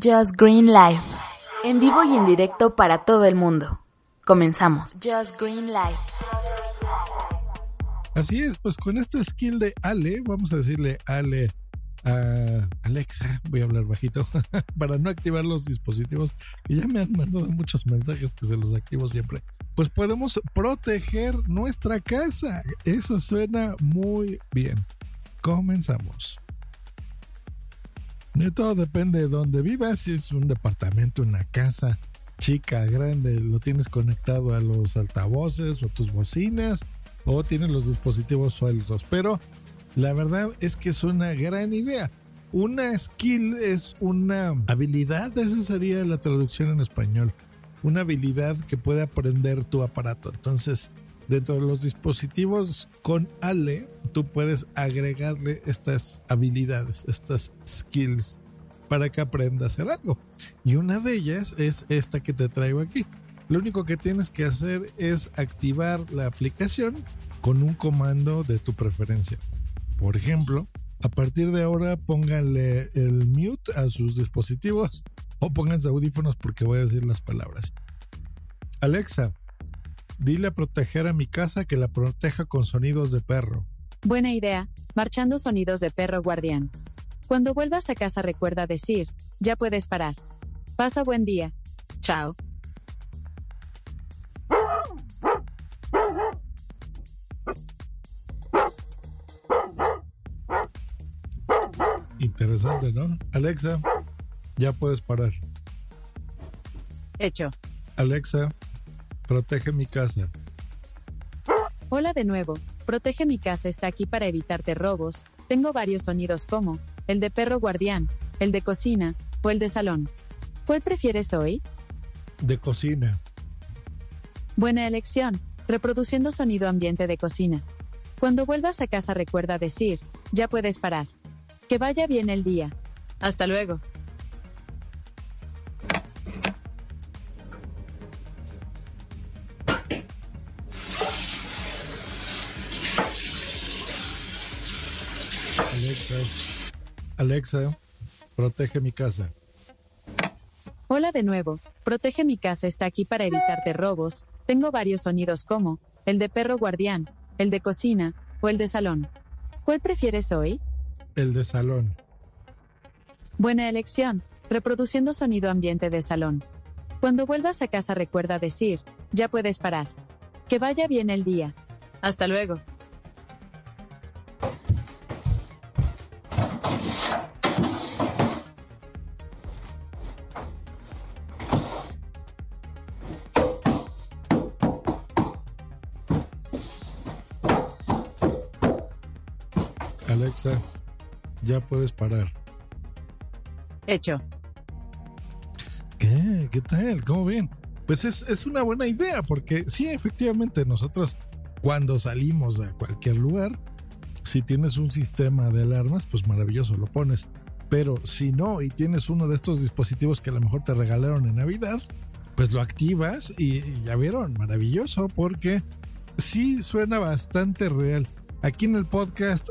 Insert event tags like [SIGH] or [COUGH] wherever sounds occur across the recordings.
Just Green Live. En vivo y en directo para todo el mundo. Comenzamos. Just Green Live. Así es, pues con esta skill de Ale, vamos a decirle Ale a Alexa, voy a hablar bajito, [LAUGHS] para no activar los dispositivos, que ya me han mandado muchos mensajes que se los activo siempre. Pues podemos proteger nuestra casa. Eso suena muy bien. Comenzamos. De todo depende de dónde vivas, si es un departamento, una casa chica, grande, lo tienes conectado a los altavoces o tus bocinas o tienes los dispositivos sueltos. Pero la verdad es que es una gran idea. Una skill es una habilidad, esa sería la traducción en español. Una habilidad que puede aprender tu aparato. Entonces, dentro de los dispositivos con Ale, tú puedes agregarle estas habilidades, estas skills para que aprenda a hacer algo. Y una de ellas es esta que te traigo aquí. Lo único que tienes que hacer es activar la aplicación con un comando de tu preferencia. Por ejemplo, a partir de ahora pónganle el mute a sus dispositivos o pónganse audífonos porque voy a decir las palabras. Alexa, dile a proteger a mi casa que la proteja con sonidos de perro. Buena idea, marchando sonidos de perro guardián. Cuando vuelvas a casa recuerda decir, ya puedes parar. Pasa buen día. Chao. Interesante, ¿no? Alexa, ya puedes parar. Hecho. Alexa, protege mi casa. Hola de nuevo. Protege mi casa está aquí para evitarte robos. Tengo varios sonidos como el de perro guardián, el de cocina o el de salón. ¿Cuál prefieres hoy? De cocina. Buena elección, reproduciendo sonido ambiente de cocina. Cuando vuelvas a casa recuerda decir, ya puedes parar. Que vaya bien el día. Hasta luego. Alexa, Alexa, protege mi casa. Hola de nuevo. Protege mi casa está aquí para evitarte robos. Tengo varios sonidos como el de perro guardián, el de cocina o el de salón. ¿Cuál prefieres hoy? El de salón. Buena elección, reproduciendo sonido ambiente de salón. Cuando vuelvas a casa recuerda decir, ya puedes parar. Que vaya bien el día. Hasta luego. Alexa, ya puedes parar. Hecho. ¿Qué? ¿Qué tal? ¿Cómo bien? Pues es, es una buena idea porque sí, efectivamente, nosotros cuando salimos a cualquier lugar, si tienes un sistema de alarmas, pues maravilloso, lo pones. Pero si no y tienes uno de estos dispositivos que a lo mejor te regalaron en Navidad, pues lo activas y, y ya vieron, maravilloso porque sí suena bastante real. Aquí en el podcast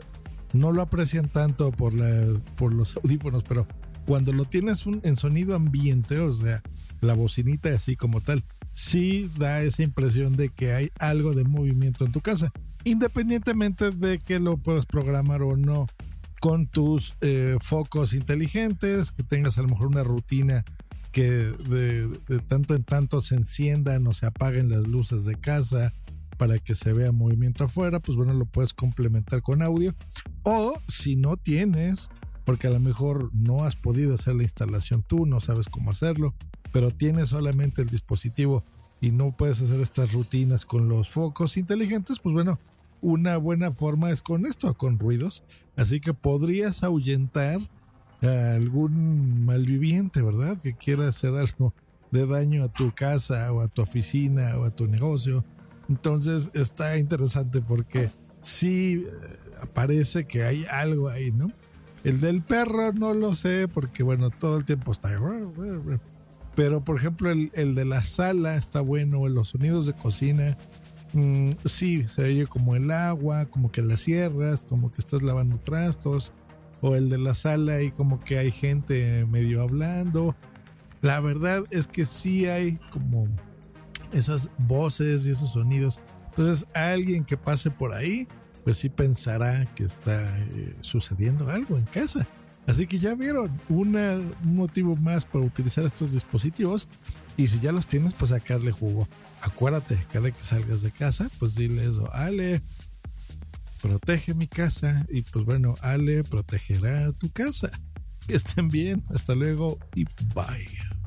no lo aprecian tanto por, los audífonos, pero cuando lo tienes un, en sonido ambiente, o sea, la bocinita así como tal, sí da esa impresión de que hay algo de movimiento en tu casa, independientemente de que lo puedas programar o no con tus eh, focos inteligentes, que tengas a lo mejor una rutina que de, de, tanto en tanto se enciendan o se apaguen las luces de casa para que se vea movimiento afuera, pues bueno, lo puedes complementar con audio. O si no tienes, porque a lo mejor no has podido hacer la instalación tú, no sabes cómo hacerlo, pero tienes solamente el dispositivo y no puedes hacer estas rutinas con los focos inteligentes, pues bueno, una buena forma es con esto, con ruidos. Así que podrías ahuyentar a algún malviviente, ¿verdad? Que quiera hacer algo de daño a tu casa o a tu oficina o a tu negocio. Entonces está interesante porque sí parece que hay algo ahí, ¿no? El del perro no lo sé porque, bueno, todo el tiempo está... Pero, por ejemplo, el, el de la sala está bueno, los sonidos de cocina, mmm, sí, se oye como el agua, como que las cierras, como que estás lavando trastos. o el de la sala y como que hay gente medio hablando. La verdad es que sí hay como esas voces y esos sonidos. Entonces alguien que pase por ahí, pues sí pensará que está eh, sucediendo algo en casa. Así que ya vieron una, un motivo más para utilizar estos dispositivos y si ya los tienes, pues sacarle jugo. Acuérdate, cada que salgas de casa, pues dile eso, Ale, protege mi casa y pues bueno, Ale protegerá tu casa. [LAUGHS] Que estén bien, hasta luego y bye.